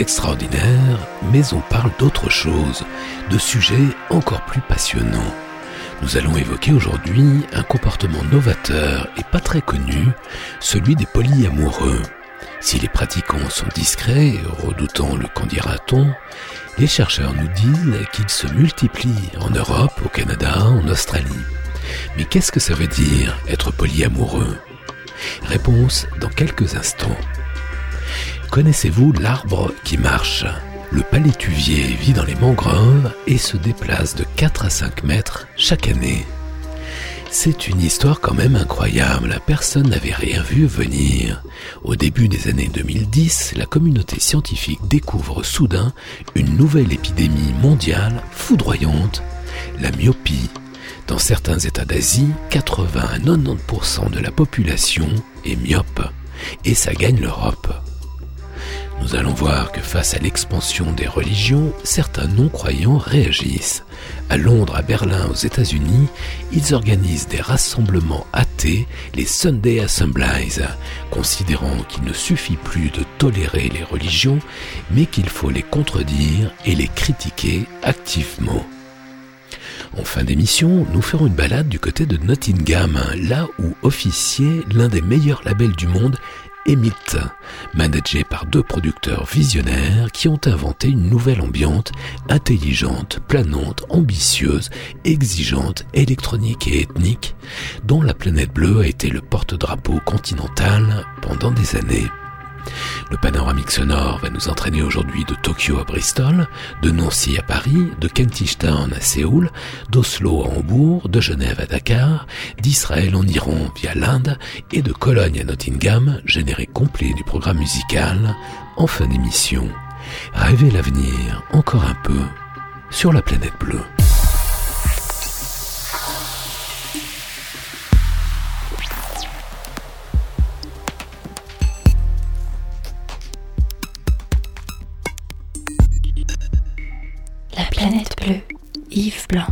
extraordinaires, mais on parle d'autre chose, de sujets encore plus passionnants. Nous allons évoquer aujourd'hui un comportement novateur et pas très connu, celui des polyamoureux. Si les pratiquants sont discrets, redoutant le qu'en dira-t-on, les chercheurs nous disent qu'ils se multiplient en Europe, au Canada, en Australie. Mais qu'est-ce que ça veut dire être polyamoureux? Réponse dans quelques instants. Connaissez-vous l'arbre qui marche? Le palétuvier vit dans les mangroves et se déplace de 4 à 5 mètres chaque année. C'est une histoire quand même incroyable, personne n'avait rien vu venir. Au début des années 2010, la communauté scientifique découvre soudain une nouvelle épidémie mondiale foudroyante, la myopie. Dans certains États d'Asie, 80 à 90% de la population est myope, et ça gagne l'Europe. Nous allons voir que face à l'expansion des religions, certains non-croyants réagissent. À Londres, à Berlin, aux États-Unis, ils organisent des rassemblements athées, les Sunday Assemblies, considérant qu'il ne suffit plus de tolérer les religions, mais qu'il faut les contredire et les critiquer activement. En fin d'émission, nous ferons une balade du côté de Nottingham, là où officiait l'un des meilleurs labels du monde, Emit, managé par deux producteurs visionnaires qui ont inventé une nouvelle ambiante intelligente, planante, ambitieuse, exigeante, électronique et ethnique, dont la planète bleue a été le porte-drapeau continental pendant des années. Le panoramique sonore va nous entraîner aujourd'hui de Tokyo à Bristol, de Nancy à Paris, de Kentish Town à Séoul, d'Oslo à Hambourg, de Genève à Dakar, d'Israël en Iran via l'Inde et de Cologne à Nottingham, généré complet du programme musical, en fin d'émission. Rêvez l'avenir encore un peu sur la planète bleue. Planète bleue, Yves Blanc.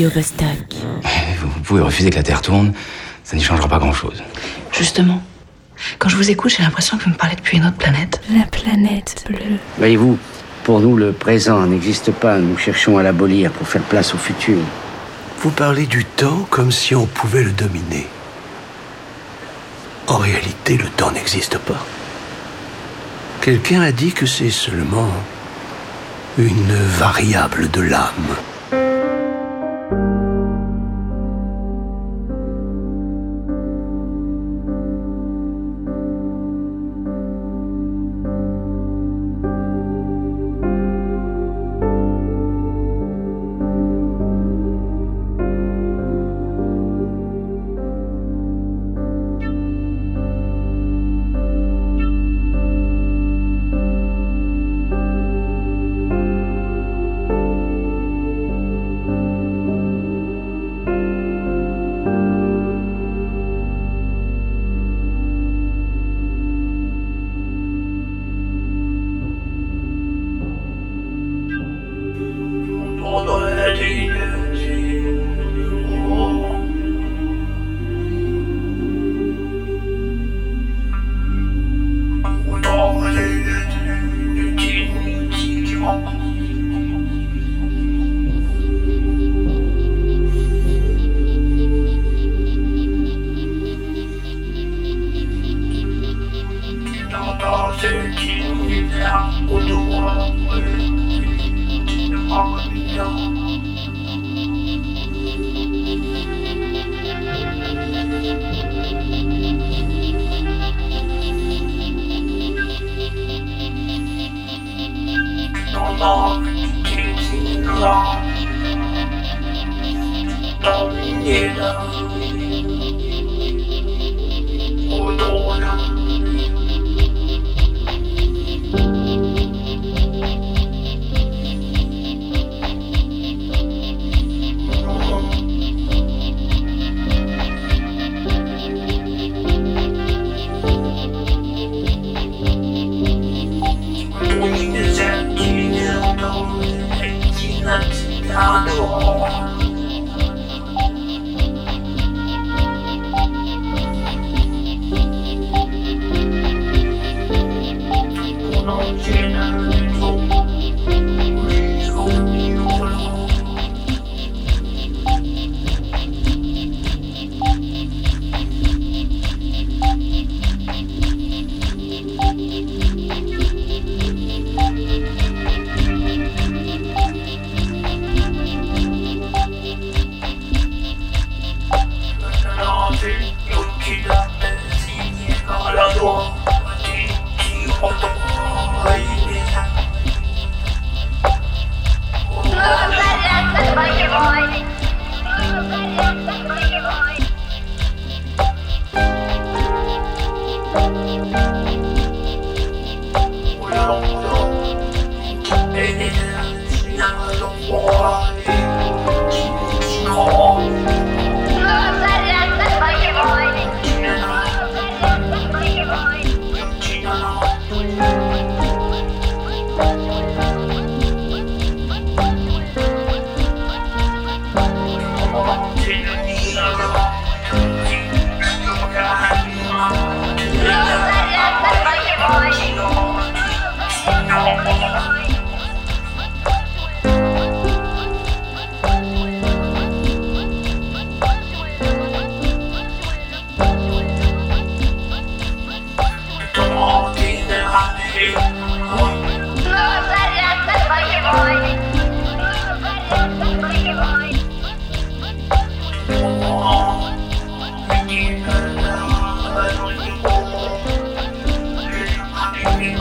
Radio Vostok. Vous pouvez refuser que la Terre tourne, ça n'y changera pas grand-chose. Justement, quand je vous écoute, j'ai l'impression que vous me parlez depuis une autre planète. La planète bleue. Voyez-vous, pour nous, le présent n'existe pas. Nous cherchons à l'abolir pour faire place au futur. Vous parlez du temps comme si on pouvait le dominer. En réalité, le temps n'existe pas. Quelqu'un a dit que c'est seulement une variable de l'âme.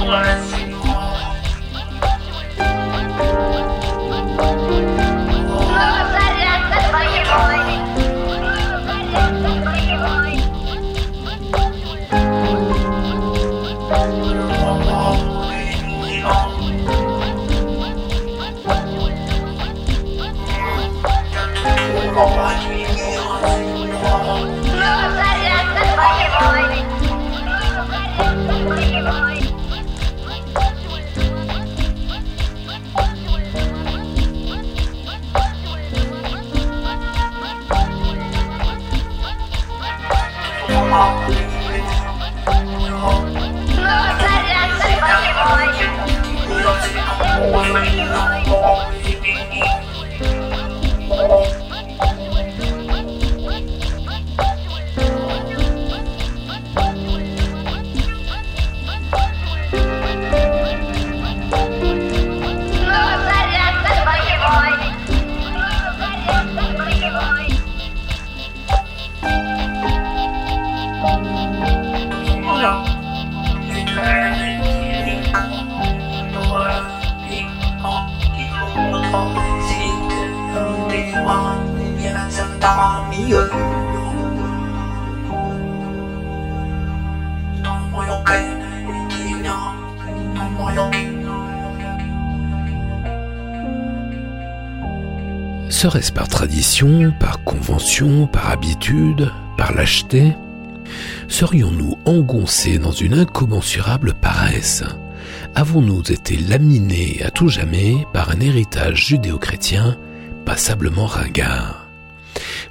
one. Par habitude, par lâcheté Serions-nous engoncés dans une incommensurable paresse? Avons-nous été laminés à tout jamais par un héritage judéo-chrétien passablement ringard?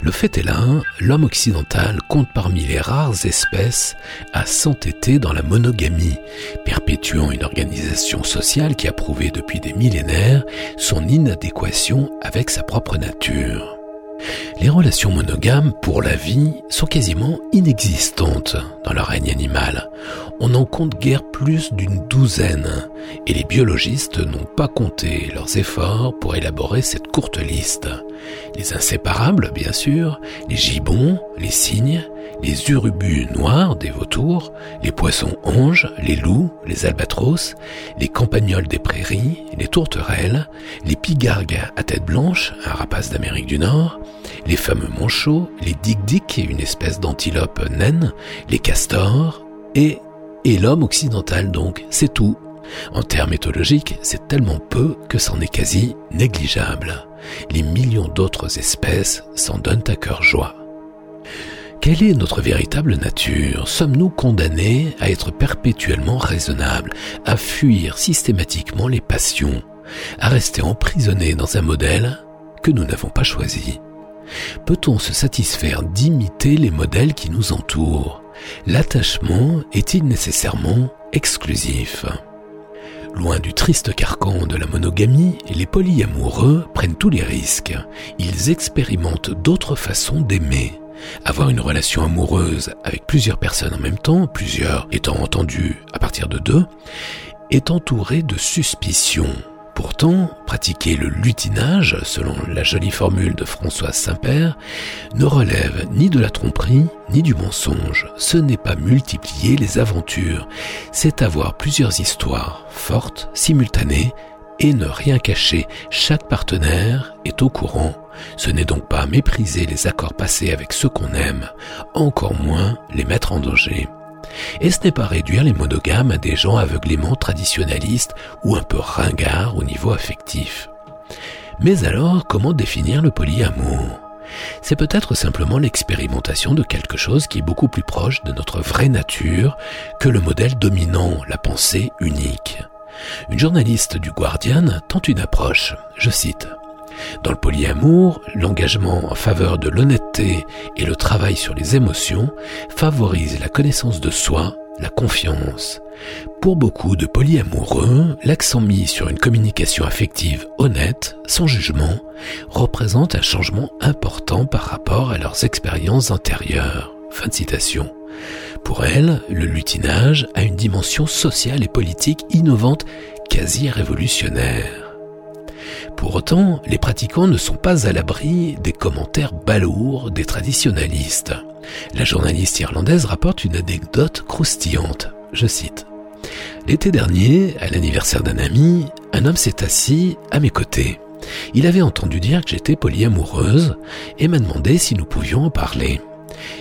Le fait est là, l'homme occidental compte parmi les rares espèces à s'entêter dans la monogamie, perpétuant une organisation sociale qui a prouvé depuis des millénaires son inadéquation avec sa propre nature. Les relations monogames pour la vie sont quasiment inexistantes dans le règne animal. On en compte guère plus d'une douzaine, et les biologistes n'ont pas compté leurs efforts pour élaborer cette courte liste. Les inséparables, bien sûr, les gibbons, les cygnes, les urubus noirs des vautours, les poissons anges, les loups, les albatros, les campagnols des prairies, les tourterelles, les pigargues à tête blanche, un rapace d'Amérique du Nord, les fameux manchots, les dik une espèce d'antilope naine, les castors, et, et l'homme occidental donc, c'est tout. En termes éthologiques, c'est tellement peu que c'en est quasi négligeable. Les millions d'autres espèces s'en donnent à cœur joie. Quelle est notre véritable nature? Sommes-nous condamnés à être perpétuellement raisonnables, à fuir systématiquement les passions, à rester emprisonnés dans un modèle que nous n'avons pas choisi? Peut-on se satisfaire d'imiter les modèles qui nous entourent? L'attachement est-il nécessairement exclusif? Loin du triste carcan de la monogamie, les polyamoureux prennent tous les risques. Ils expérimentent d'autres façons d'aimer. Avoir une relation amoureuse avec plusieurs personnes en même temps, plusieurs étant entendues à partir de deux, est entouré de suspicions. Pourtant, pratiquer le lutinage, selon la jolie formule de Françoise Saint-Père, ne relève ni de la tromperie ni du mensonge. Ce n'est pas multiplier les aventures, c'est avoir plusieurs histoires fortes, simultanées, et ne rien cacher. Chaque partenaire est au courant. Ce n'est donc pas mépriser les accords passés avec ceux qu'on aime, encore moins les mettre en danger. Et ce n'est pas réduire les monogames à des gens aveuglément traditionnalistes ou un peu ringards au niveau affectif. Mais alors, comment définir le polyamour? C'est peut-être simplement l'expérimentation de quelque chose qui est beaucoup plus proche de notre vraie nature que le modèle dominant, la pensée unique. Une journaliste du Guardian tente une approche, je cite. Dans le polyamour, l'engagement en faveur de l'honnêteté et le travail sur les émotions favorisent la connaissance de soi, la confiance. Pour beaucoup de polyamoureux, l'accent mis sur une communication affective honnête, sans jugement, représente un changement important par rapport à leurs expériences antérieures. Fin de citation. Pour elle, le lutinage a une dimension sociale et politique innovante, quasi révolutionnaire. Pour autant, les pratiquants ne sont pas à l'abri des commentaires balourds des traditionalistes. La journaliste irlandaise rapporte une anecdote croustillante. Je cite. L'été dernier, à l'anniversaire d'un ami, un homme s'est assis à mes côtés. Il avait entendu dire que j'étais polyamoureuse et m'a demandé si nous pouvions en parler.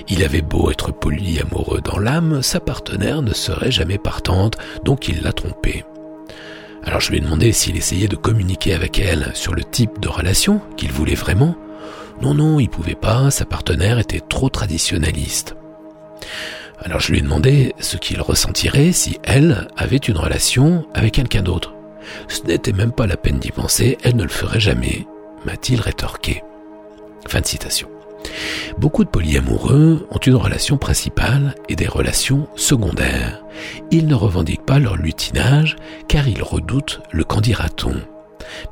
Il avait beau être polyamoureux dans l'âme, sa partenaire ne serait jamais partante, donc il l'a trompé. Alors je lui ai demandé s'il essayait de communiquer avec elle sur le type de relation qu'il voulait vraiment. Non, non, il pouvait pas, sa partenaire était trop traditionnaliste. Alors je lui ai demandé ce qu'il ressentirait si elle avait une relation avec quelqu'un d'autre. Ce n'était même pas la peine d'y penser, elle ne le ferait jamais, m'a-t-il rétorqué. Fin de citation. Beaucoup de polyamoureux ont une relation principale et des relations secondaires. Ils ne revendiquent pas leur lutinage car ils redoutent le candidaton.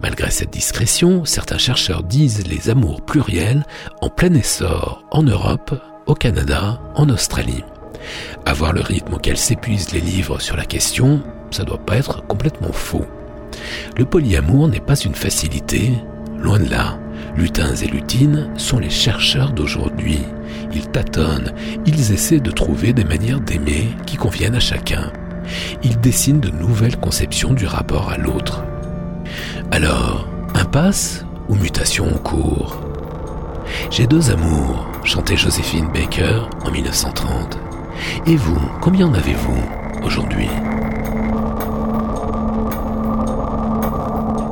Malgré cette discrétion, certains chercheurs disent les amours pluriels en plein essor en Europe, au Canada, en Australie. Avoir le rythme auquel s'épuisent les livres sur la question, ça doit pas être complètement faux. Le polyamour n'est pas une facilité, loin de là. Lutins et lutines sont les chercheurs d'aujourd'hui. Ils tâtonnent, ils essaient de trouver des manières d'aimer qui conviennent à chacun. Ils dessinent de nouvelles conceptions du rapport à l'autre. Alors, impasse ou mutation en cours? J'ai deux amours, chantait Joséphine Baker en 1930. Et vous, combien en avez-vous aujourd'hui?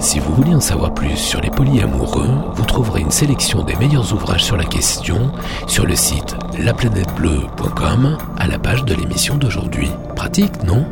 Si vous voulez en savoir plus sur les polyamoureux, vous trouverez une sélection des meilleurs ouvrages sur la question sur le site laplanètebleu.com à la page de l'émission d'aujourd'hui. Pratique, non?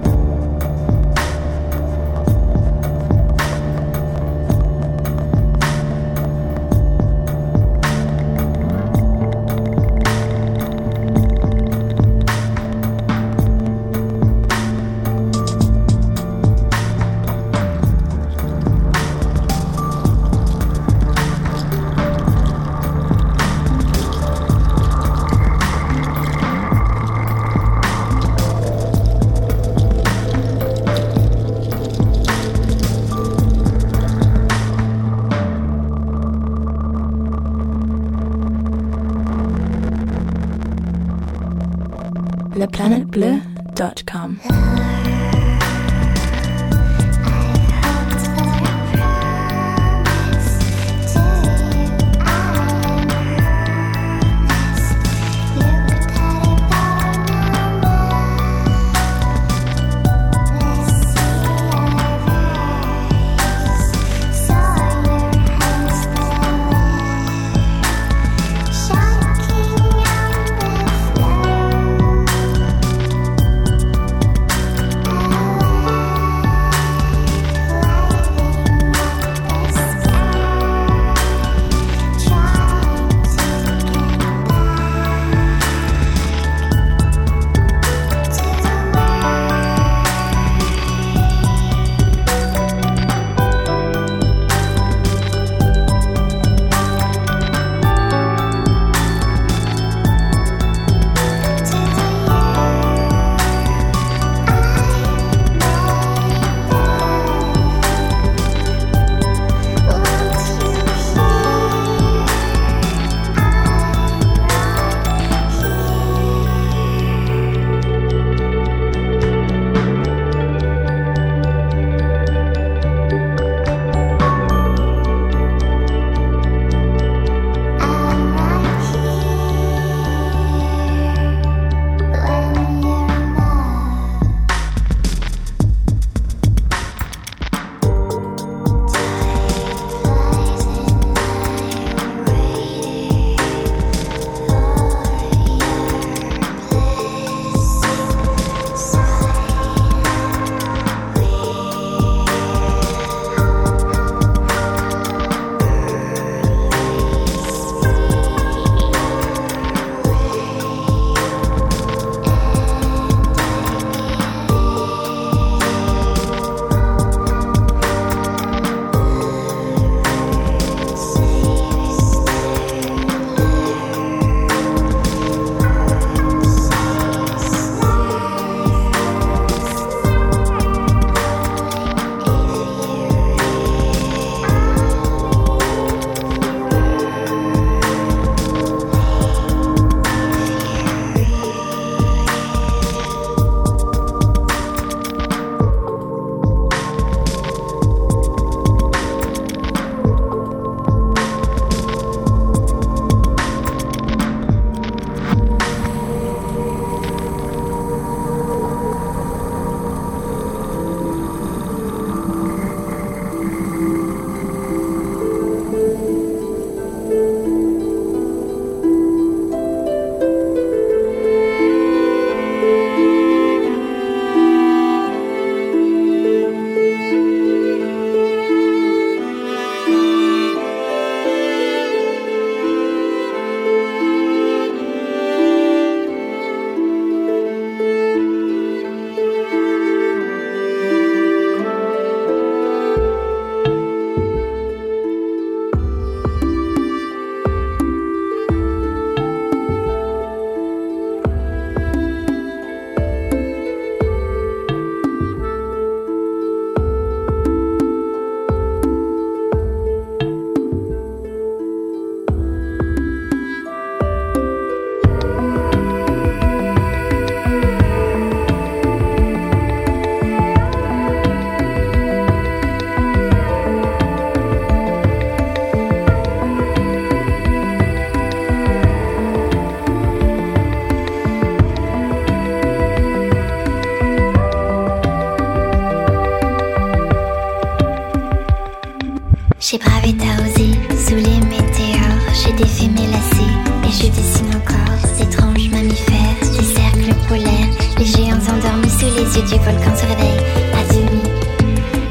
volcan se réveille à demi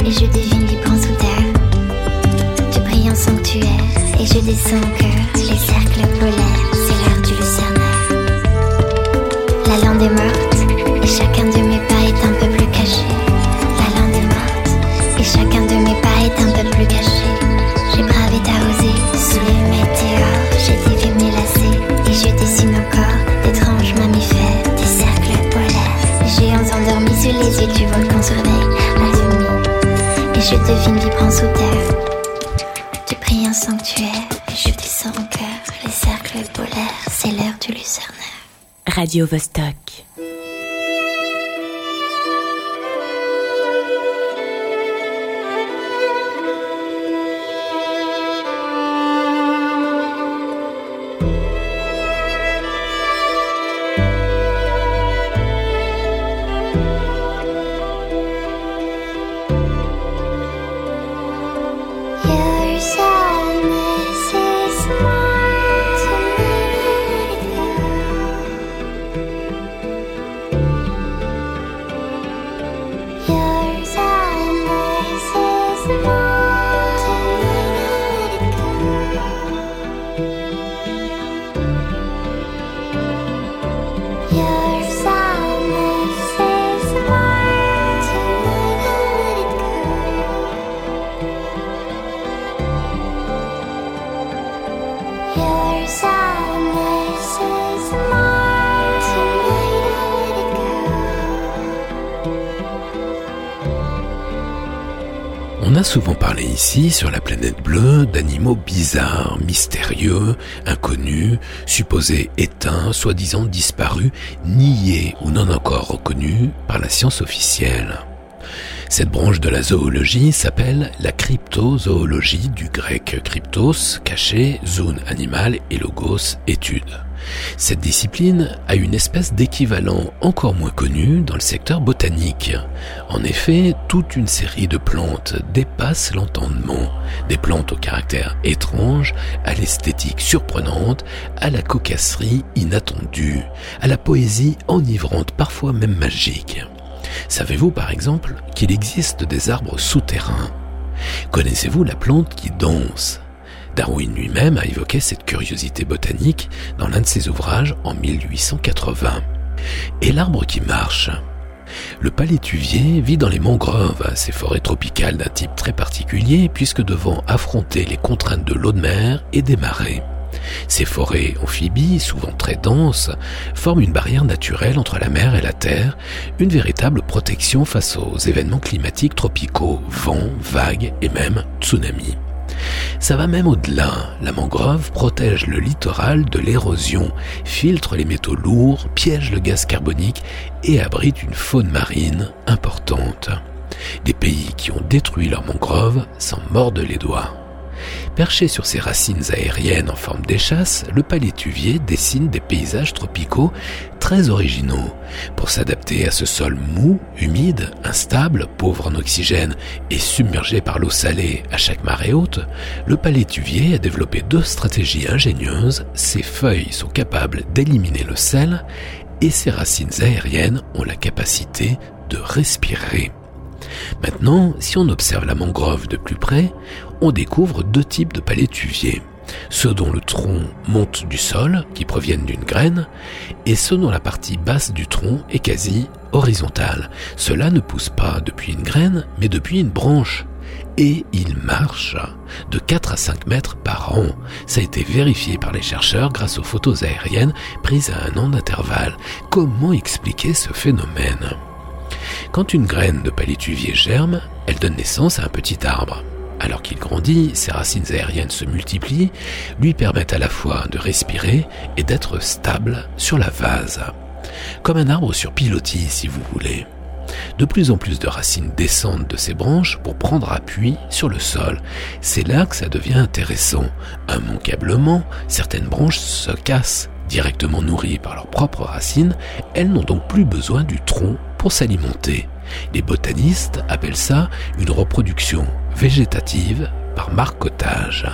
et je devine les pans sous terre du brillant sanctuaire et je descends au cœur les cercles polaires, c'est l'art du lucerne. La lande est morte. Radio Vostok. Mystérieux, inconnus, supposés éteints, soi-disant disparus, niés ou non encore reconnus par la science officielle. Cette branche de la zoologie s'appelle la cryptozoologie du grec cryptos, caché, zoon animal et logos, étude. Cette discipline a une espèce d'équivalent encore moins connu dans le secteur botanique. En effet, toute une série de plantes dépasse l'entendement. Des plantes au caractère étrange, à l'esthétique surprenante, à la cocasserie inattendue, à la poésie enivrante, parfois même magique. Savez-vous par exemple qu'il existe des arbres souterrains? Connaissez-vous la plante qui danse? Darwin lui-même a évoqué cette curiosité botanique dans l'un de ses ouvrages en 1880. Et l'arbre qui marche le palétuvier vit dans les mangroves, ces forêts tropicales d'un type très particulier puisque devant affronter les contraintes de l'eau de mer et des marées. Ces forêts amphibies, souvent très denses, forment une barrière naturelle entre la mer et la terre, une véritable protection face aux événements climatiques tropicaux, vents, vagues et même tsunamis. Ça va même au-delà. La mangrove protège le littoral de l'érosion, filtre les métaux lourds, piège le gaz carbonique et abrite une faune marine importante. Des pays qui ont détruit leurs mangroves s'en mordent les doigts. Perché sur ses racines aériennes en forme d'échasse, le palétuvier dessine des paysages tropicaux très originaux. Pour s'adapter à ce sol mou, humide, instable, pauvre en oxygène et submergé par l'eau salée à chaque marée haute, le palétuvier a développé deux stratégies ingénieuses. Ses feuilles sont capables d'éliminer le sel et ses racines aériennes ont la capacité de respirer. Maintenant, si on observe la mangrove de plus près, on découvre deux types de palétuviers. Ceux dont le tronc monte du sol, qui proviennent d'une graine, et ceux dont la partie basse du tronc est quasi horizontale. Cela ne pousse pas depuis une graine, mais depuis une branche. Et ils marchent de 4 à 5 mètres par an. Ça a été vérifié par les chercheurs grâce aux photos aériennes prises à un an d'intervalle. Comment expliquer ce phénomène? Quand une graine de palétuvier germe, elle donne naissance à un petit arbre. Alors qu'il grandit, ses racines aériennes se multiplient, lui permettent à la fois de respirer et d'être stable sur la vase. Comme un arbre sur pilotis, si vous voulez. De plus en plus de racines descendent de ses branches pour prendre appui sur le sol. C'est là que ça devient intéressant. Immanquablement, certaines branches se cassent. Directement nourries par leurs propres racines, elles n'ont donc plus besoin du tronc pour s'alimenter. Les botanistes appellent ça une reproduction végétative par marcotage.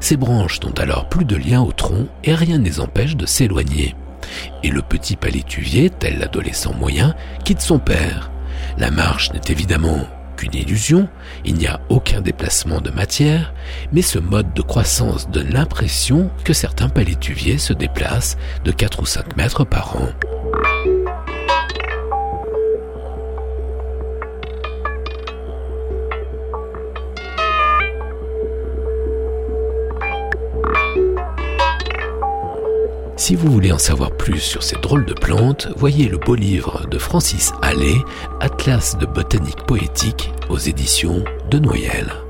Ces branches n'ont alors plus de lien au tronc et rien ne les empêche de s'éloigner. Et le petit palétuvier, tel l'adolescent moyen, quitte son père. La marche n'est évidemment qu'une illusion, il n'y a aucun déplacement de matière, mais ce mode de croissance donne l'impression que certains palétuviers se déplacent de 4 ou 5 mètres par an. Si vous voulez en savoir plus sur ces drôles de plantes, voyez le beau livre de Francis Allais, Atlas de botanique poétique, aux éditions de Noyel.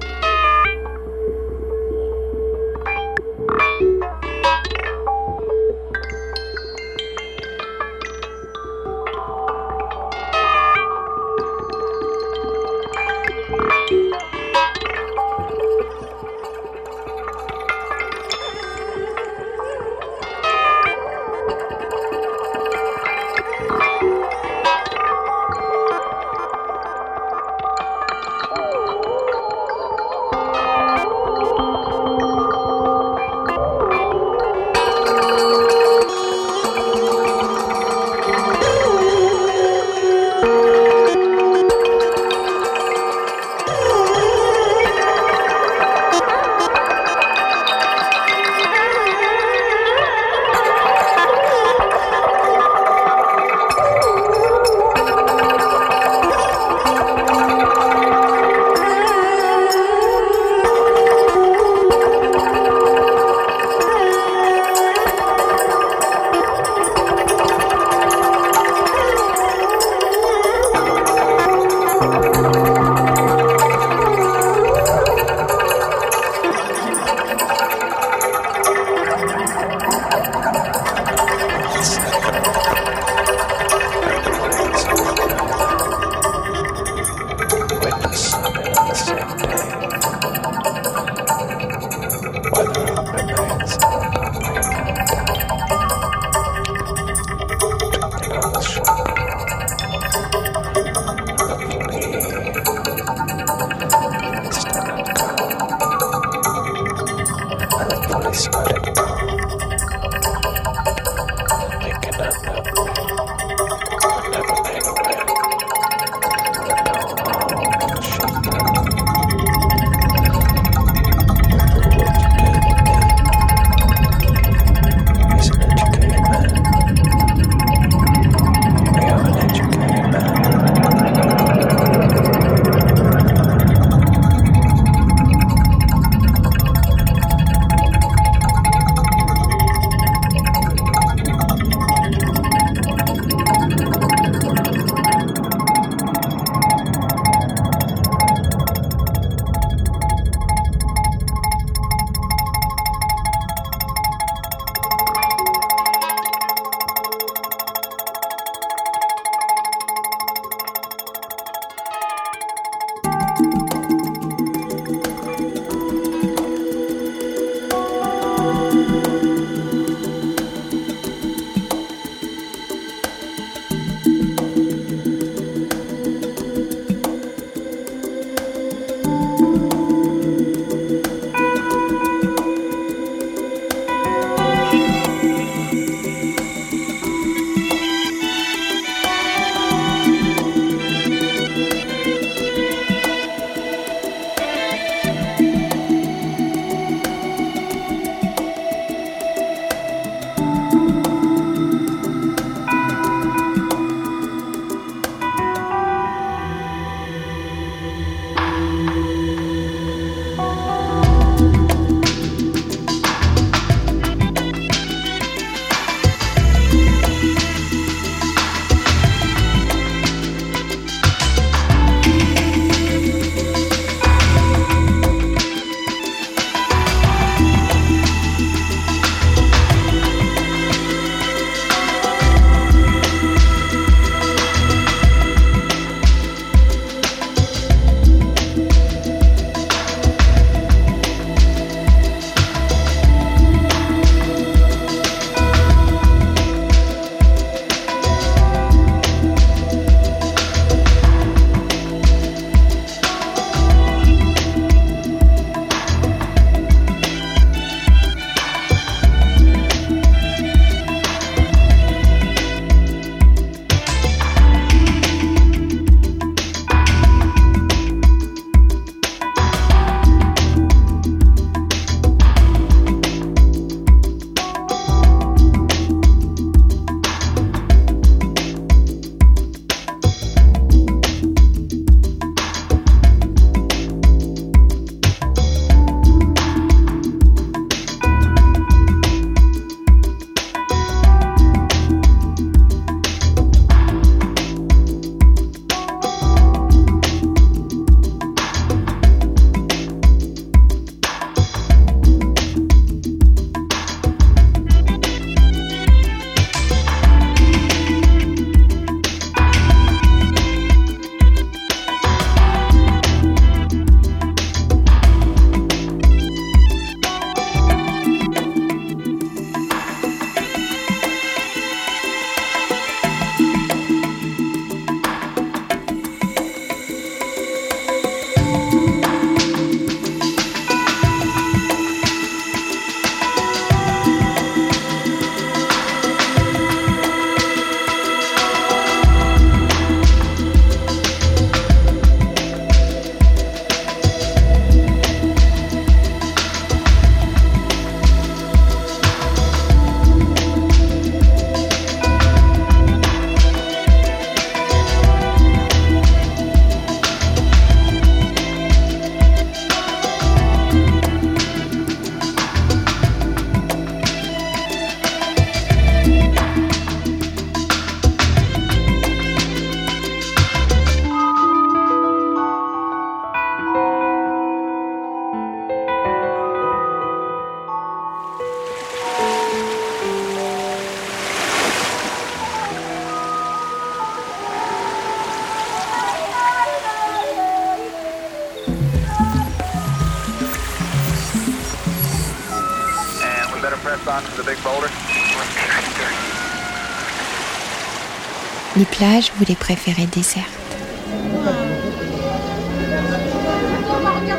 Plages, vous les préférez désertes.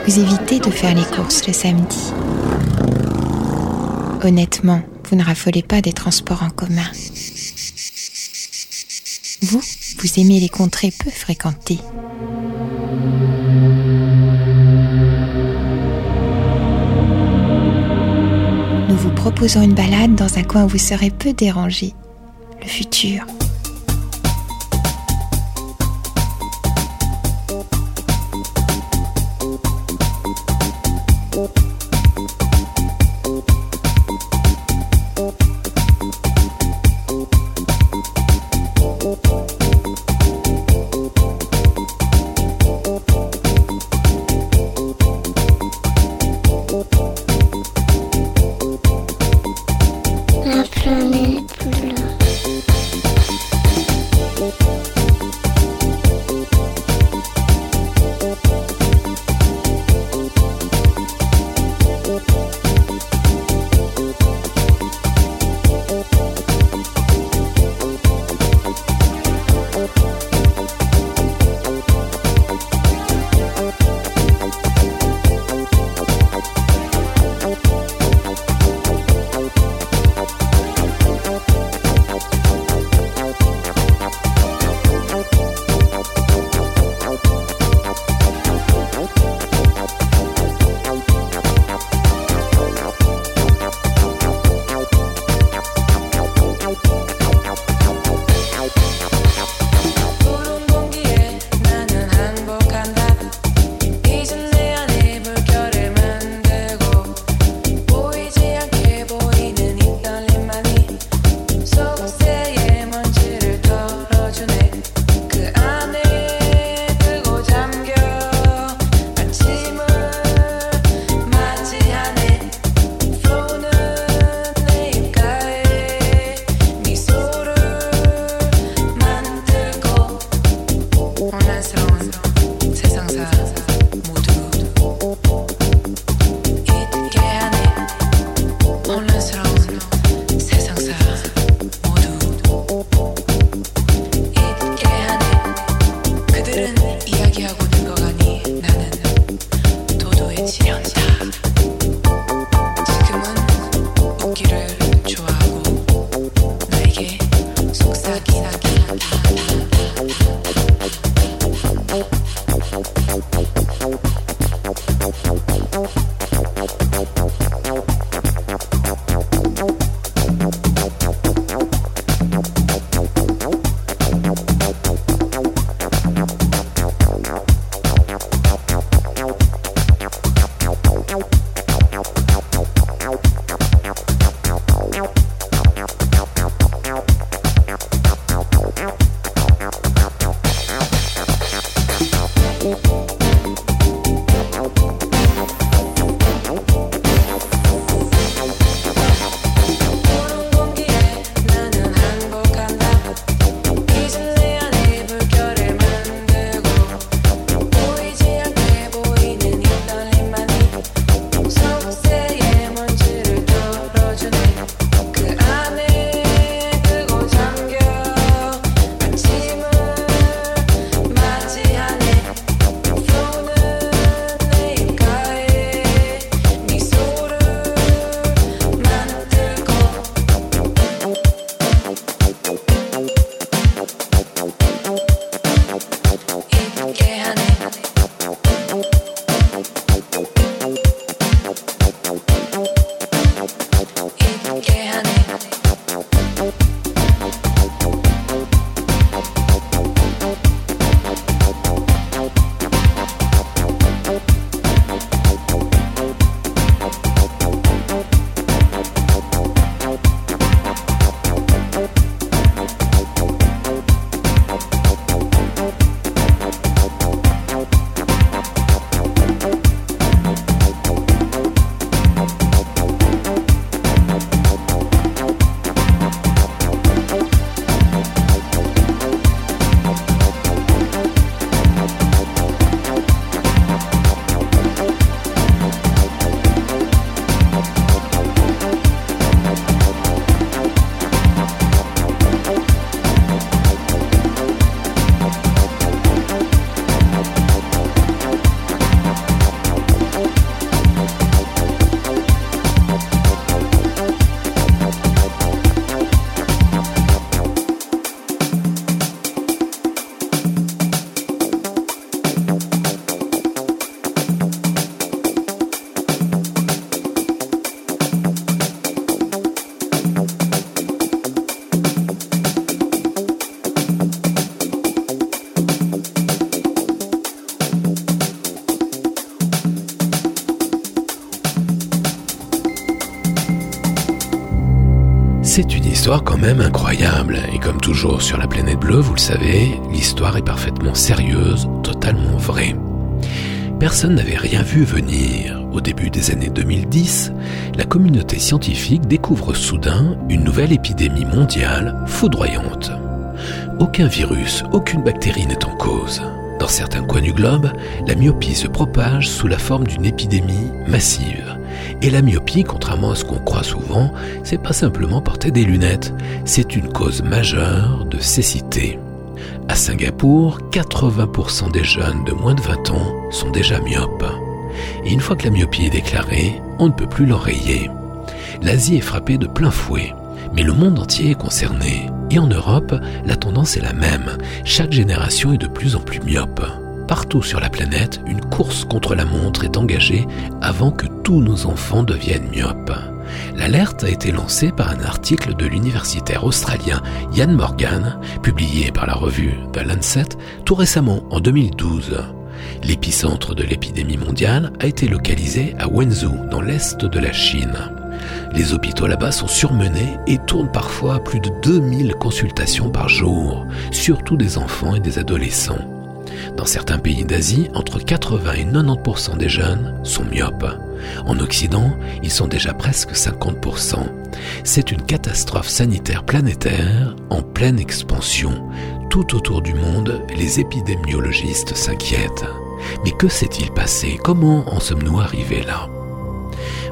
Vous évitez de faire les courses le samedi. Honnêtement, vous ne raffolez pas des transports en commun. Vous, vous aimez les contrées peu fréquentées. Nous vous proposons une balade dans un coin où vous serez peu dérangé. Le futur. Quand même incroyable, et comme toujours sur la planète bleue, vous le savez, l'histoire est parfaitement sérieuse, totalement vraie. Personne n'avait rien vu venir. Au début des années 2010, la communauté scientifique découvre soudain une nouvelle épidémie mondiale foudroyante. Aucun virus, aucune bactérie n'est en cause. Dans certains coins du globe, la myopie se propage sous la forme d'une épidémie massive. Et la myopie, contrairement à ce qu'on croit souvent, c'est pas simplement porter des lunettes, c'est une cause majeure de cécité. À Singapour, 80% des jeunes de moins de 20 ans sont déjà myopes. Et une fois que la myopie est déclarée, on ne peut plus l'enrayer. L'Asie est frappée de plein fouet, mais le monde entier est concerné. Et en Europe, la tendance est la même. Chaque génération est de plus en plus myope. Partout sur la planète, une course contre la montre est engagée avant que tous nos enfants deviennent myopes. L'alerte a été lancée par un article de l'universitaire australien Ian Morgan, publié par la revue The Lancet tout récemment en 2012. L'épicentre de l'épidémie mondiale a été localisé à Wenzhou, dans l'est de la Chine. Les hôpitaux là-bas sont surmenés et tournent parfois à plus de 2000 consultations par jour, surtout des enfants et des adolescents. Dans certains pays d'Asie, entre 80 et 90% des jeunes sont myopes. En Occident, ils sont déjà presque 50%. C'est une catastrophe sanitaire planétaire en pleine expansion. Tout autour du monde, les épidémiologistes s'inquiètent. Mais que s'est-il passé? Comment en sommes-nous arrivés là?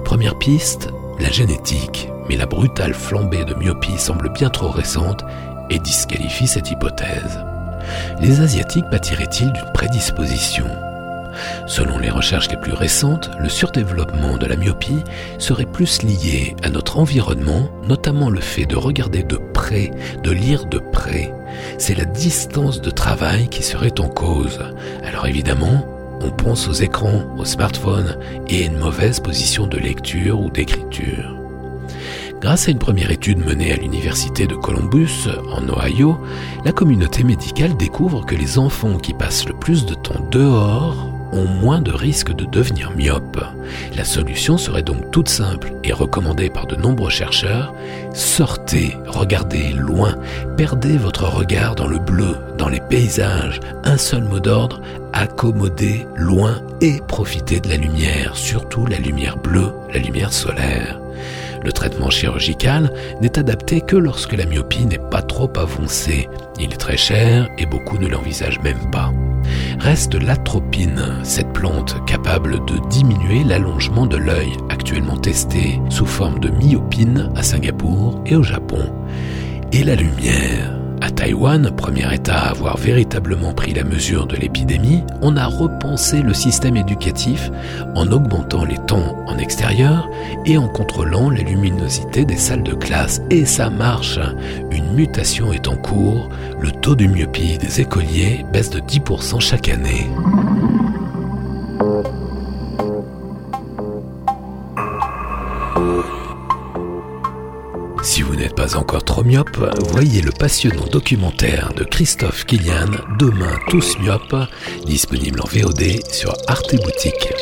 Première piste, la génétique. Mais la brutale flambée de myopie semble bien trop récente et disqualifie cette hypothèse les Asiatiques pâtiraient-ils d'une prédisposition? Selon les recherches les plus récentes, le surdéveloppement de la myopie serait plus lié à notre environnement, notamment le fait de regarder de près, de lire de près. C'est la distance de travail qui serait en cause. Alors évidemment, on pense aux écrans, aux smartphones et à une mauvaise position de lecture ou d'écriture. Grâce à une première étude menée à l'université de Columbus, en Ohio, la communauté médicale découvre que les enfants qui passent le plus de temps dehors ont moins de risques de devenir myopes. La solution serait donc toute simple et recommandée par de nombreux chercheurs. Sortez, regardez loin, perdez votre regard dans le bleu, dans les paysages. Un seul mot d'ordre, accommodez loin et profitez de la lumière, surtout la lumière bleue, la lumière solaire. Le traitement chirurgical n'est adapté que lorsque la myopie n'est pas trop avancée. Il est très cher et beaucoup ne l'envisagent même pas. Reste l'atropine, cette plante capable de diminuer l'allongement de l'œil, actuellement testée sous forme de myopine à Singapour et au Japon. Et la lumière. À Taïwan, premier État à avoir véritablement pris la mesure de l'épidémie, on a repensé le système éducatif en augmentant les temps en extérieur et en contrôlant la luminosité des salles de classe. Et ça marche. Une mutation est en cours. Le taux de myopie des écoliers baisse de 10% chaque année. Si vous n'êtes pas encore trop myope, voyez le passionnant documentaire de Christophe Kilian, Demain tous myopes, disponible en VOD sur Arte Boutique.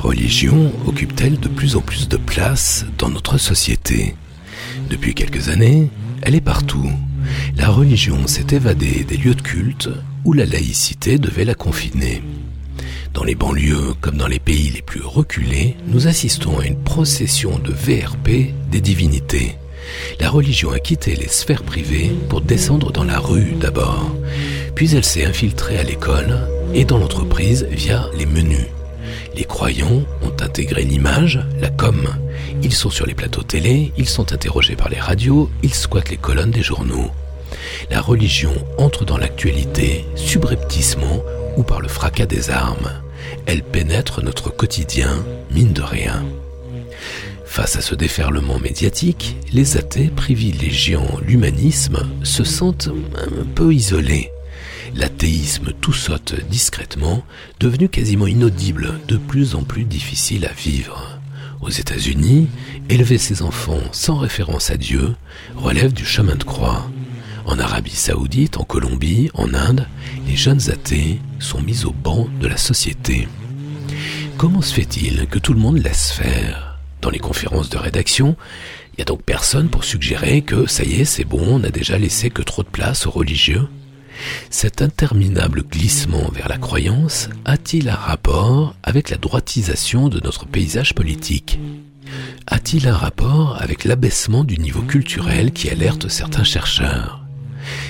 Religion occupe-t-elle de plus en plus de place dans notre société? Depuis quelques années, elle est partout. La religion s'est évadée des lieux de culte où la laïcité devait la confiner. Dans les banlieues comme dans les pays les plus reculés, nous assistons à une procession de VRP des divinités. La religion a quitté les sphères privées pour descendre dans la rue d'abord, puis elle s'est infiltrée à l'école et dans l'entreprise via les menus. Les croyants ont intégré l'image, la com. Ils sont sur les plateaux télé, ils sont interrogés par les radios, ils squattent les colonnes des journaux. La religion entre dans l'actualité subrepticement ou par le fracas des armes. Elle pénètre notre quotidien, mine de rien. Face à ce déferlement médiatique, les athées privilégiant l'humanisme se sentent un peu isolés l'athéisme tout saute discrètement, devenu quasiment inaudible, de plus en plus difficile à vivre. Aux États-Unis, élever ses enfants sans référence à Dieu relève du chemin de croix. En Arabie saoudite, en Colombie, en Inde, les jeunes athées sont mis au banc de la société. Comment se fait-il que tout le monde laisse faire? Dans les conférences de rédaction, il n'y a donc personne pour suggérer que ça y est, c'est bon, on n'a déjà laissé que trop de place aux religieux cet interminable glissement vers la croyance a-t-il un rapport avec la droitisation de notre paysage politique? A-t-il un rapport avec l'abaissement du niveau culturel qui alerte certains chercheurs?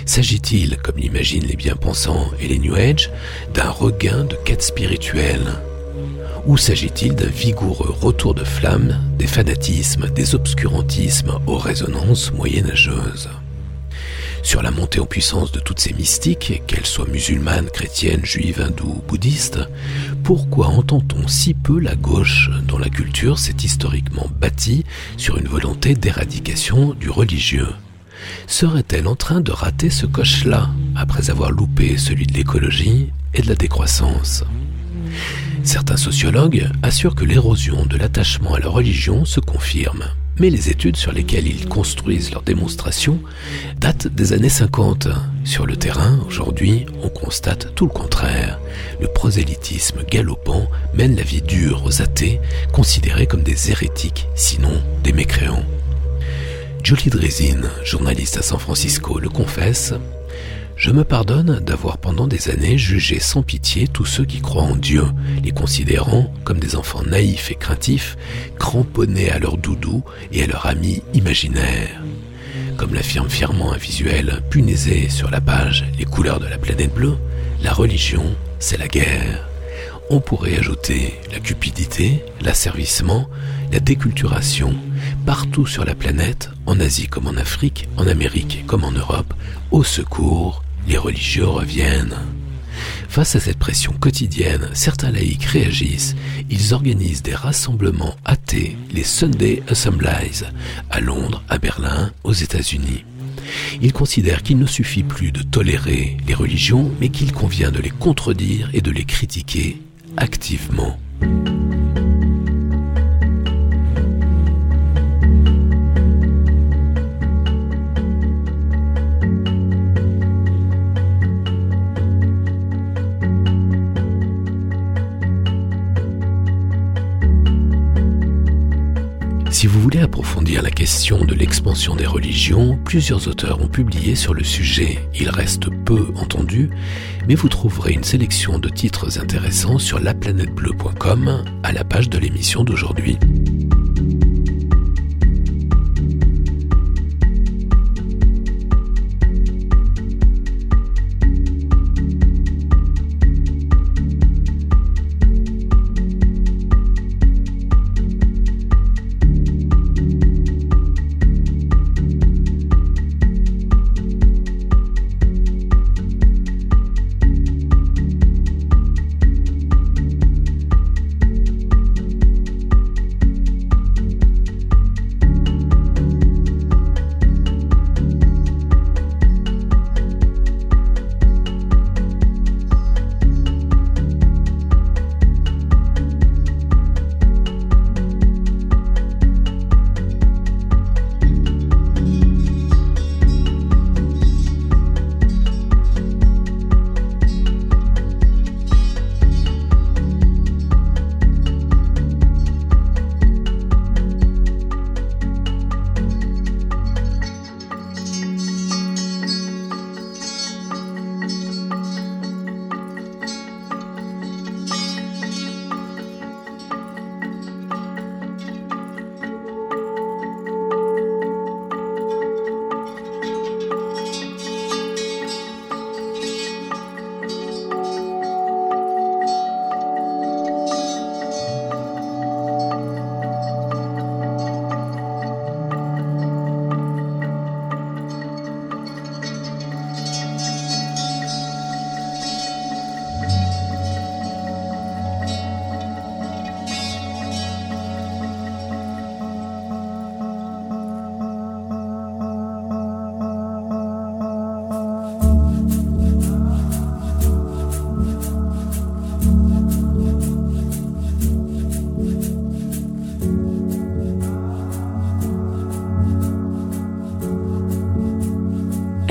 S'agit-il, comme l'imaginent les bien-pensants et les New Age, d'un regain de quête spirituelle? Ou s'agit-il d'un vigoureux retour de flamme des fanatismes, des obscurantismes aux résonances moyenâgeuses? Sur la montée en puissance de toutes ces mystiques, qu'elles soient musulmanes, chrétiennes, juives, hindoues ou bouddhistes, pourquoi entend-on si peu la gauche dont la culture s'est historiquement bâtie sur une volonté d'éradication du religieux? Serait-elle en train de rater ce coche-là après avoir loupé celui de l'écologie et de la décroissance? Certains sociologues assurent que l'érosion de l'attachement à la religion se confirme, mais les études sur lesquelles ils construisent leurs démonstrations datent des années 50. Sur le terrain, aujourd'hui, on constate tout le contraire. Le prosélytisme galopant mène la vie dure aux athées, considérés comme des hérétiques, sinon des mécréants. Julie Dresine, journaliste à San Francisco, le confesse je me pardonne d'avoir pendant des années jugé sans pitié tous ceux qui croient en Dieu, les considérant comme des enfants naïfs et craintifs, cramponnés à leur doudou et à leur ami imaginaire. Comme l'affirme fièrement un visuel punaisé sur la page Les couleurs de la planète bleue, la religion, c'est la guerre. On pourrait ajouter la cupidité, l'asservissement, la déculturation, partout sur la planète, en Asie comme en Afrique, en Amérique comme en Europe, au secours les religieux reviennent. Face à cette pression quotidienne, certains laïcs réagissent. Ils organisent des rassemblements athées, les Sunday Assemblies, à Londres, à Berlin, aux États-Unis. Ils considèrent qu'il ne suffit plus de tolérer les religions, mais qu'il convient de les contredire et de les critiquer activement. Si vous voulez approfondir la question de l'expansion des religions, plusieurs auteurs ont publié sur le sujet. Il reste peu entendu, mais vous trouverez une sélection de titres intéressants sur laplanètebleu.com à la page de l'émission d'aujourd'hui.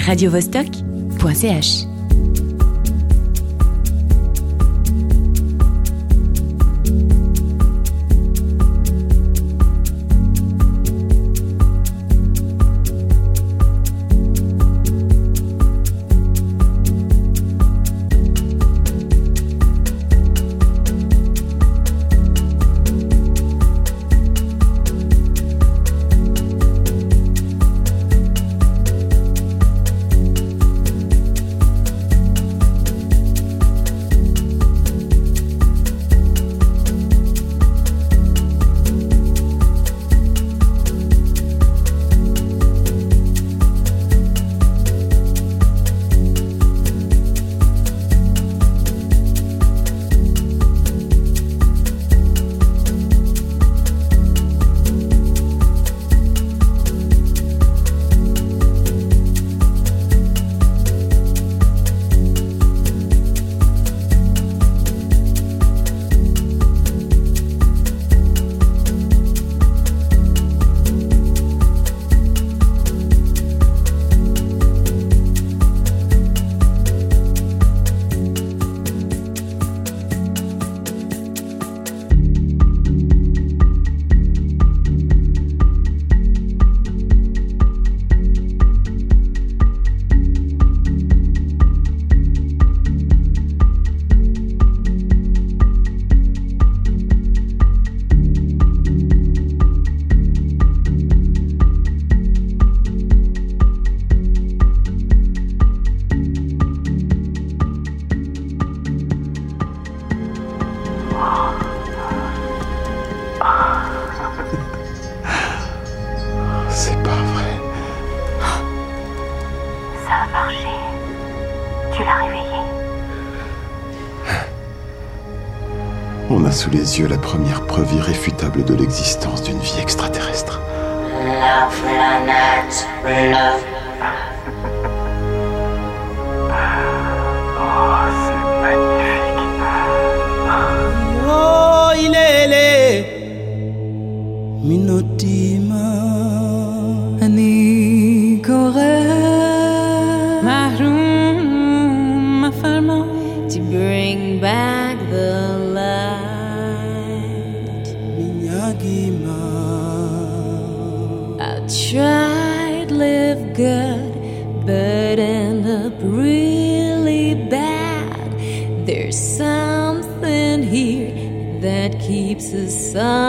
radiovostok.ch les yeux la première preuve irréfutable de l'existence d'une vie extraterrestre. La planète. Oh, ah, c'est magnifique. Oh, il est sun.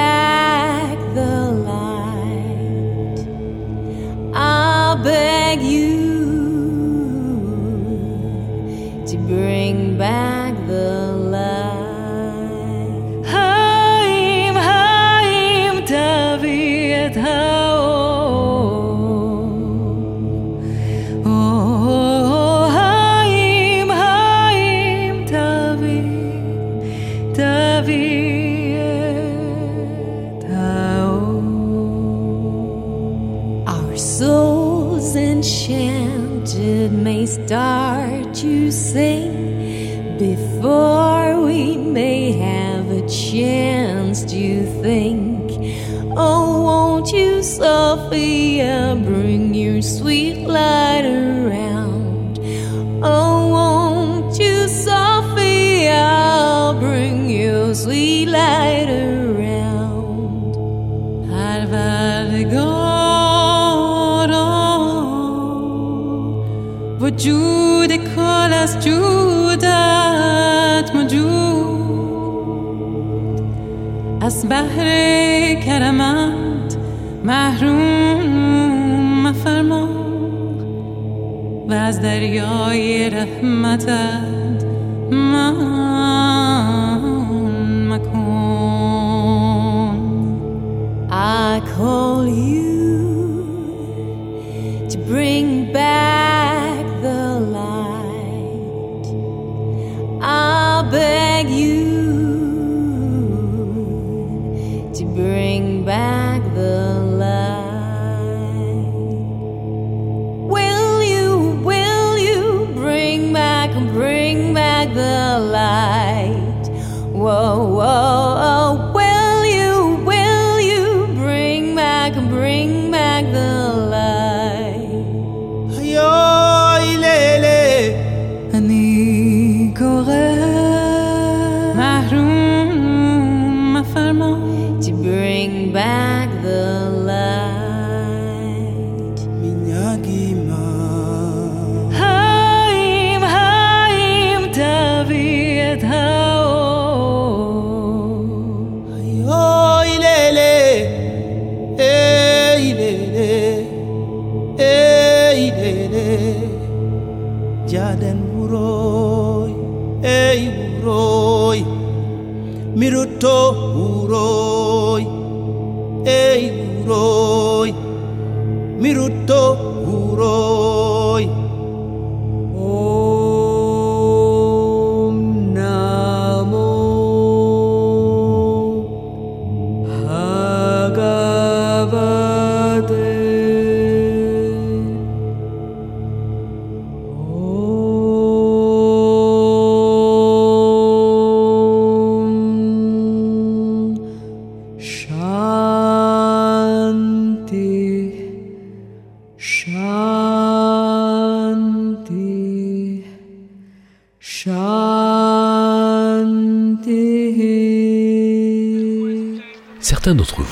بهر کرمت محروم مفرما و از دریای رحمتت من مکن. اکن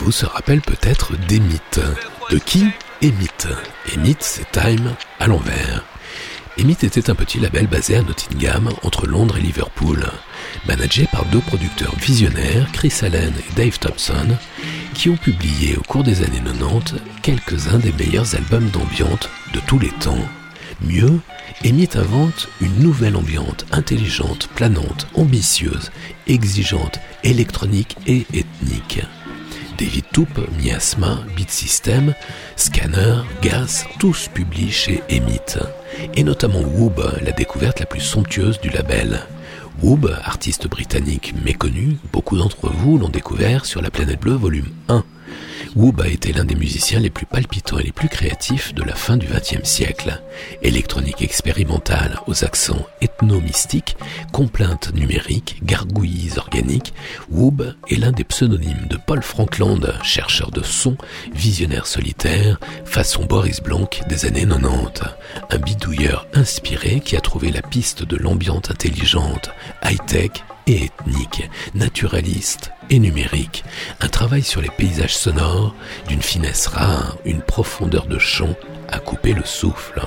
Vous se rappellent peut-être d'Emit. De qui Emit. Emit, c'est Time à l'envers. Emit était un petit label basé à Nottingham, entre Londres et Liverpool, managé par deux producteurs visionnaires, Chris Allen et Dave Thompson, qui ont publié au cours des années 90 quelques-uns des meilleurs albums d'ambiante de tous les temps. Mieux, Emit invente une nouvelle ambiante intelligente, planante, ambitieuse, exigeante, électronique et ethnique. David Toop, Miasma, Beat System, Scanner, Gas, tous publient chez Emit. Et notamment Woob, la découverte la plus somptueuse du label. Woob, artiste britannique méconnu, beaucoup d'entre vous l'ont découvert sur La Planète Bleue volume 1. Woob a été l'un des musiciens les plus palpitants et les plus créatifs de la fin du XXe siècle. Électronique expérimentale aux accents ethno-mystiques, complaintes numériques, gargouillis organiques, Woob est l'un des pseudonymes de Paul Frankland, chercheur de son, visionnaire solitaire, façon Boris Blanc des années 90. Un bidouilleur inspiré qui a trouvé la piste de l'ambiance intelligente, high-tech et ethnique, naturaliste et numérique. Un travail sur les paysages sonores, d'une finesse rare, une profondeur de chant à couper le souffle.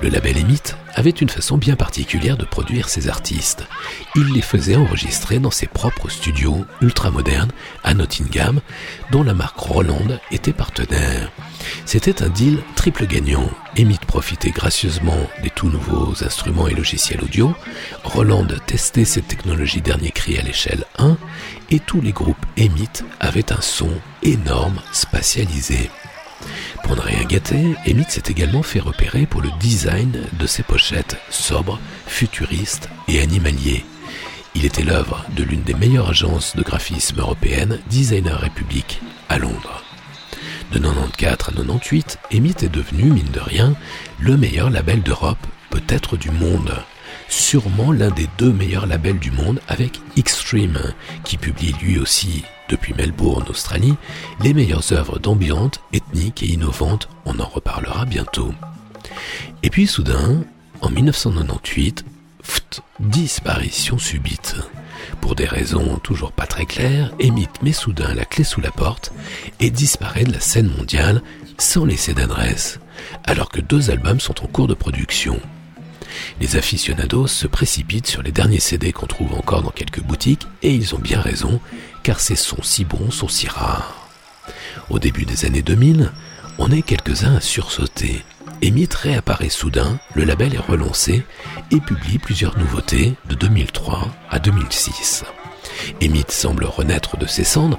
Le label Emit avait une façon bien particulière de produire ses artistes. Il les faisait enregistrer dans ses propres studios ultramodernes à Nottingham, dont la marque Roland était partenaire. C'était un deal triple gagnant. Emit profitait gracieusement des tout nouveaux instruments et logiciels audio, Roland testait ses technologies dernier cri à l'échelle 1, et tous les groupes Emit avaient un son énorme spatialisé. Pour ne rien gâter, Emit s'est également fait repérer pour le design de ses pochettes sobres, futuristes et animaliers. Il était l'œuvre de l'une des meilleures agences de graphisme européennes, Designer Republic, à Londres. De 94 à 98, Emit est devenu, mine de rien, le meilleur label d'Europe, peut-être du monde. Sûrement l'un des deux meilleurs labels du monde avec Extreme, qui publie lui aussi, depuis Melbourne, Australie, les meilleures œuvres d'ambiance, ethniques et innovantes, on en reparlera bientôt. Et puis soudain, en 1998, pft, disparition subite. Pour des raisons toujours pas très claires, Emit met soudain la clé sous la porte et disparaît de la scène mondiale sans laisser d'adresse, alors que deux albums sont en cours de production. Les aficionados se précipitent sur les derniers CD qu'on trouve encore dans quelques boutiques et ils ont bien raison, car ces sons si bons sont si rares. Au début des années 2000, on est quelques-uns à sursauter. Emit réapparaît soudain, le label est relancé et publie plusieurs nouveautés de 2003 à 2006. Emit semble renaître de ses cendres,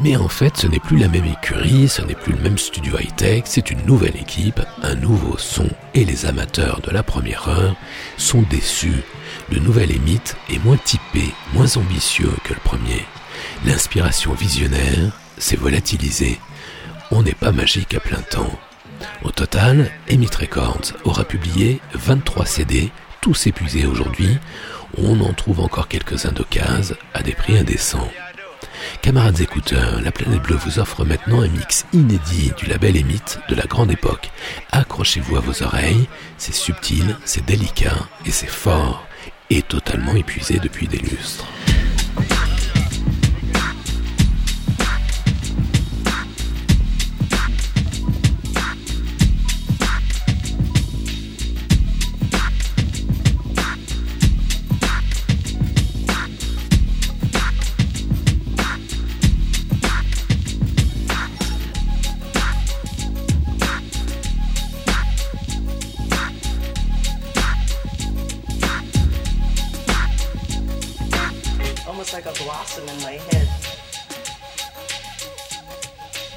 mais en fait ce n'est plus la même écurie, ce n'est plus le même studio high-tech, c'est une nouvelle équipe, un nouveau son, et les amateurs de la première heure sont déçus. Le nouvel Emit est moins typé, moins ambitieux que le premier. L'inspiration visionnaire s'est volatilisée. On n'est pas magique à plein temps. Au total, Emit Records aura publié 23 CD, tous épuisés aujourd'hui. On en trouve encore quelques-uns d'occasion à des prix indécents. Camarades écouteurs, la planète bleue vous offre maintenant un mix inédit du label Emit de la grande époque. Accrochez-vous à vos oreilles, c'est subtil, c'est délicat et c'est fort, et totalement épuisé depuis des lustres.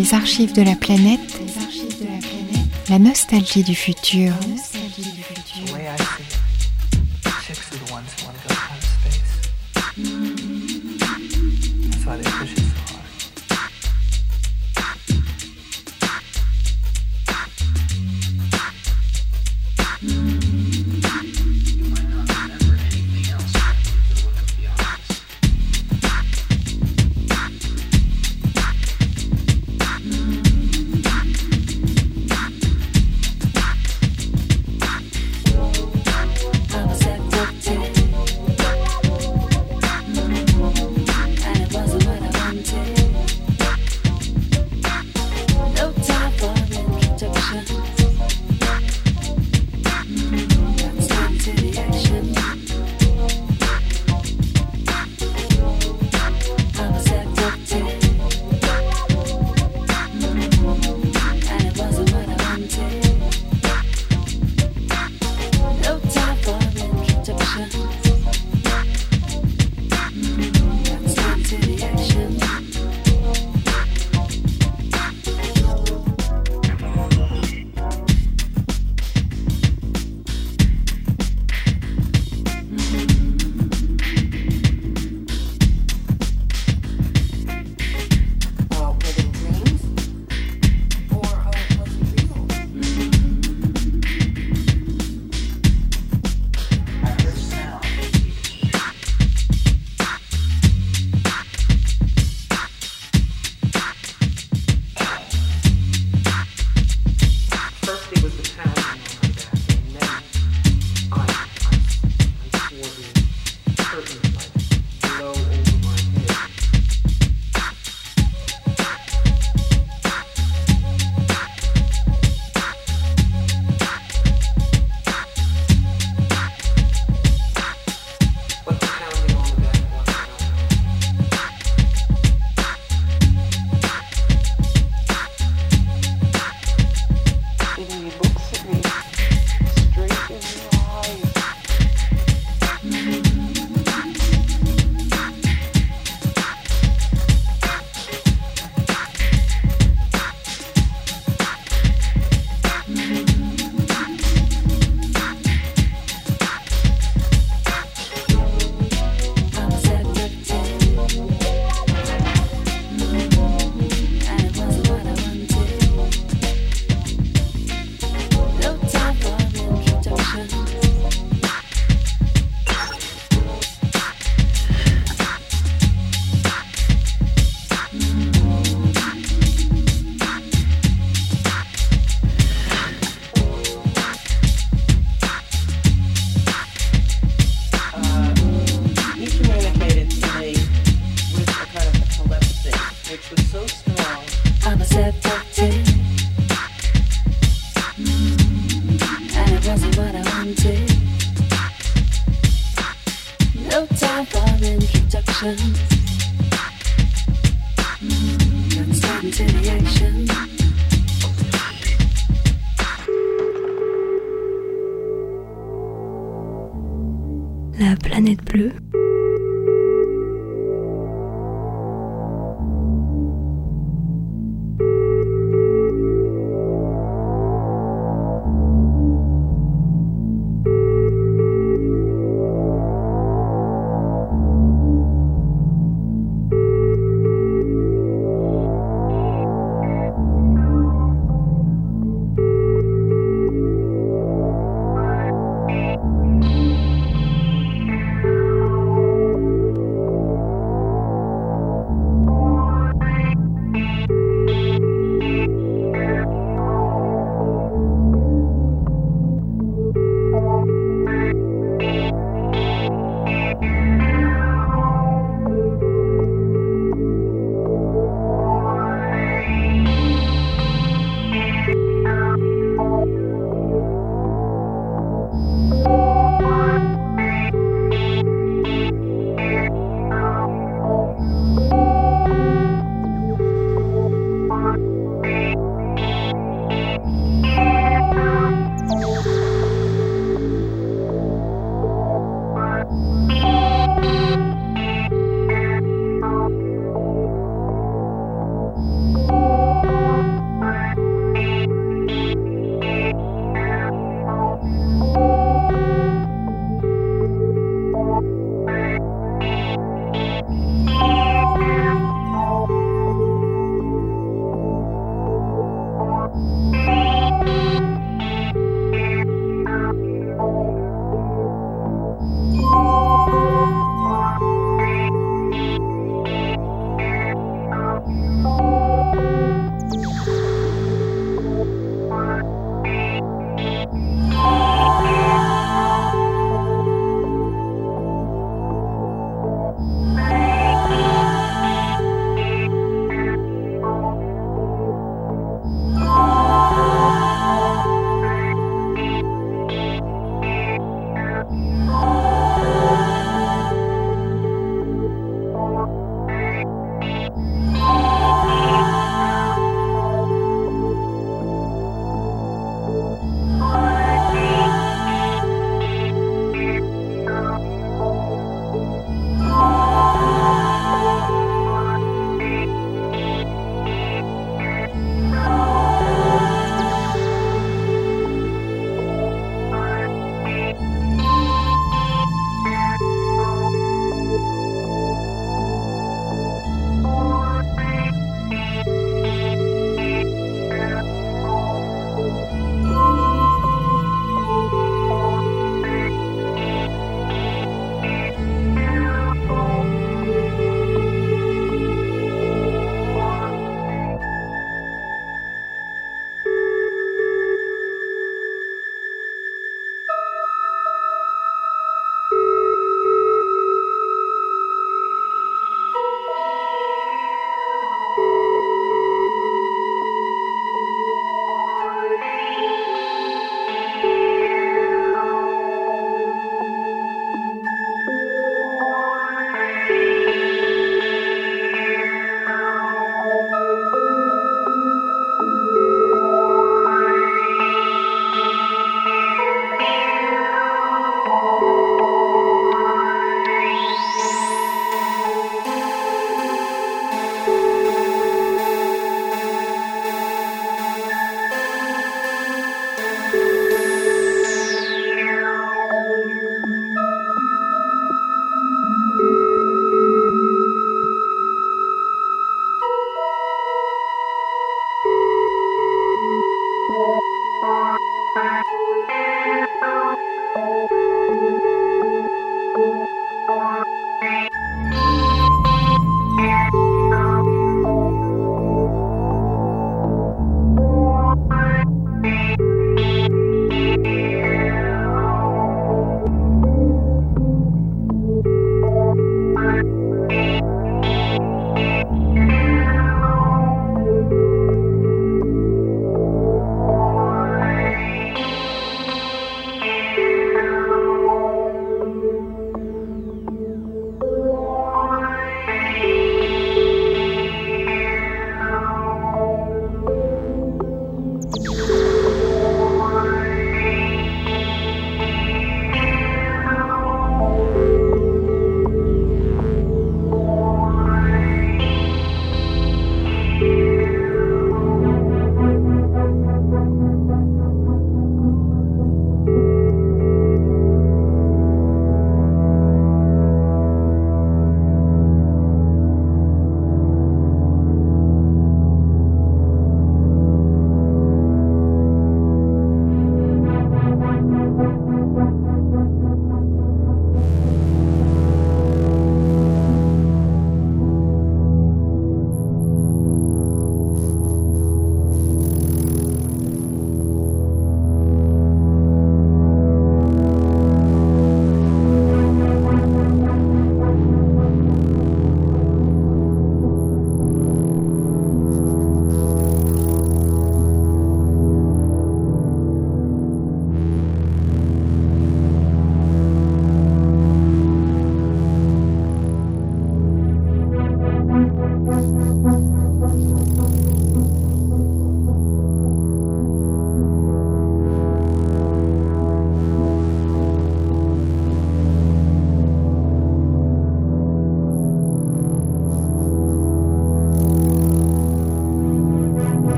les archives de la planète, la nostalgie du futur.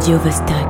Radio Vostok.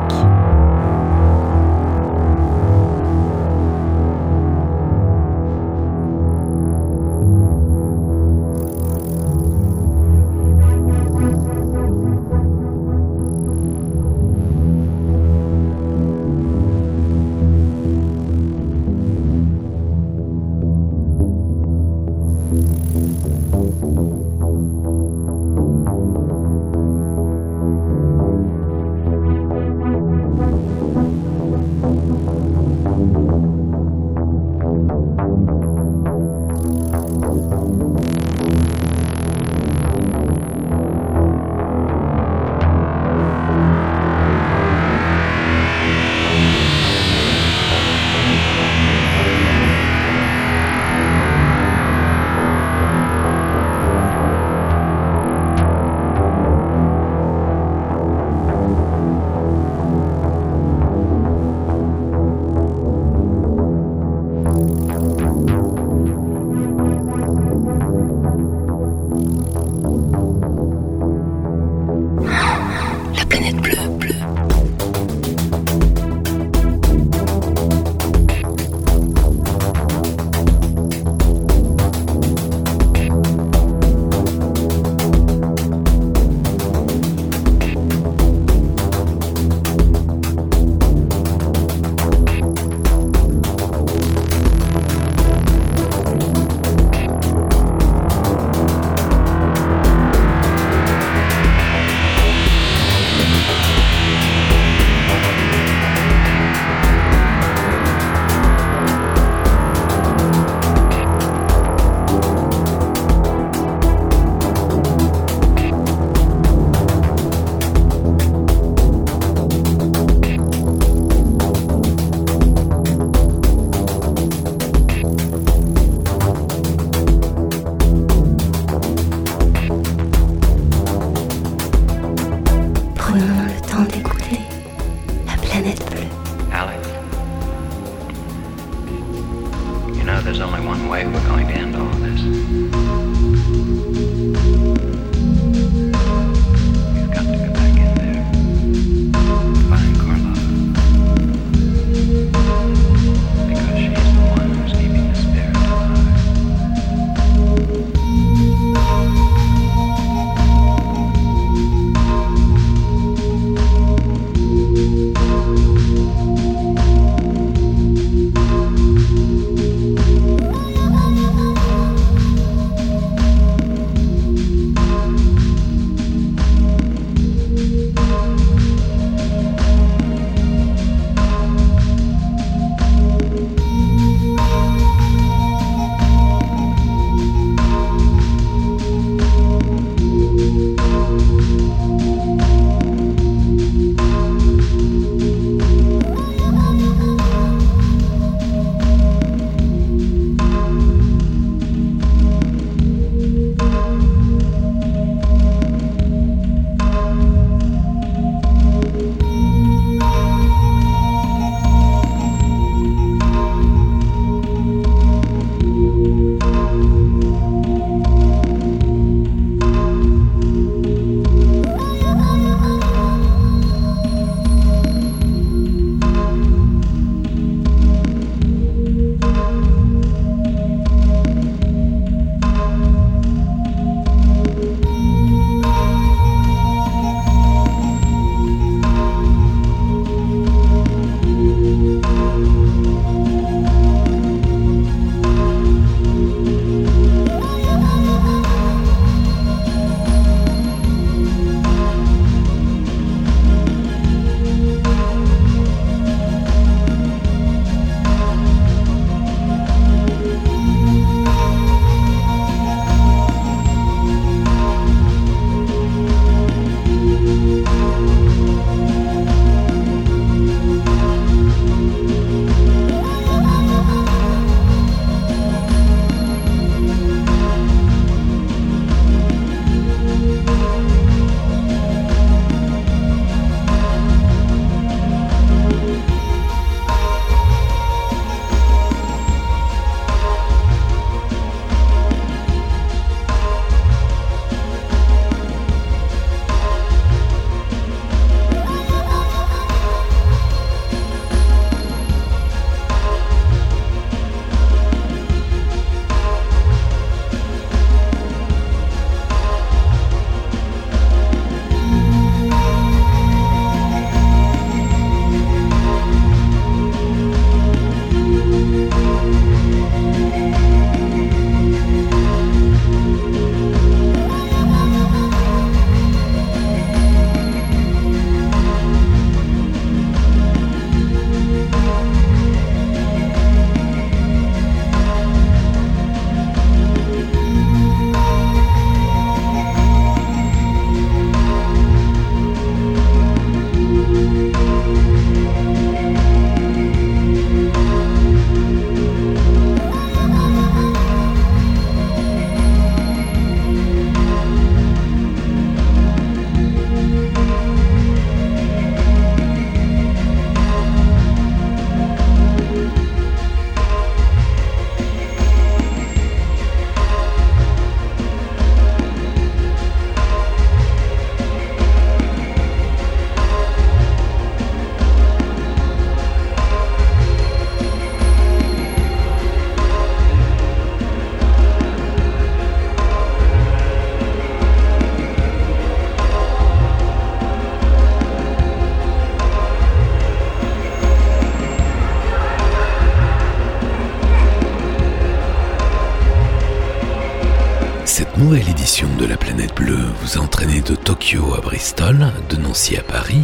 De la planète bleue vous a entraîné de Tokyo à Bristol, de Nancy à Paris,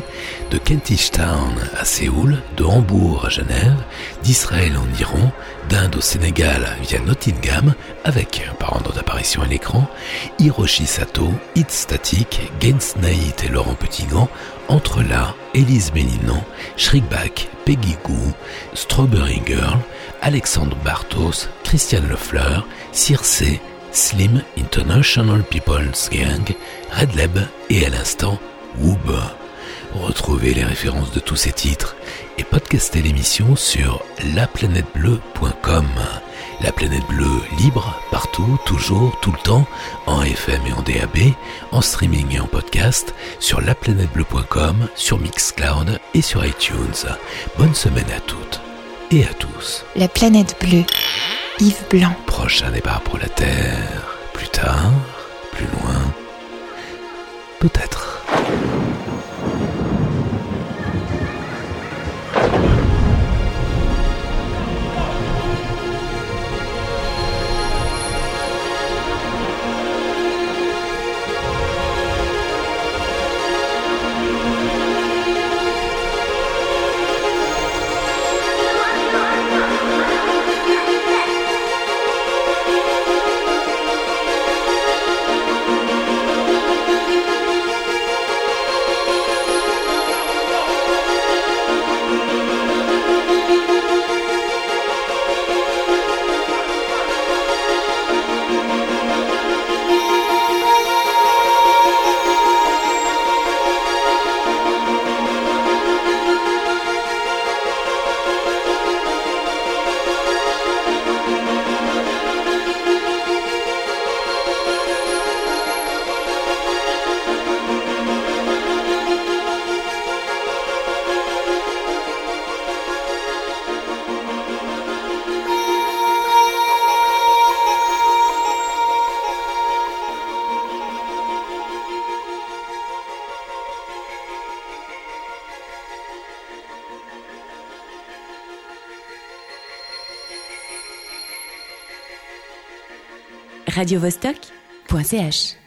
de Kentish Town à Séoul, de Hambourg à Genève, d'Israël en Iran, d'Inde au Sénégal via Nottingham, avec, par ordre d'apparition à l'écran, Hiroshi Sato, Hit Static, Gaines Naït et Laurent Petitgant, entre là, Élise Mélinan, Shrikback, Peggy Goo, Strawberry Girl, Alexandre Bartos, Christiane Lefleur, Circe, Slim International People's Gang, Redleb et à l'instant Woob. Retrouvez les références de tous ces titres et podcastez l'émission sur laplanètebleu.com. La planète bleue libre, partout, toujours, tout le temps, en FM et en DAB, en streaming et en podcast, sur laplanètebleu.com, sur Mixcloud et sur iTunes. Bonne semaine à toutes et à tous. La planète bleue. Yves Blanc. Prochain départ pour la Terre. Plus tard, plus loin. Peut-être. radiovostok.ch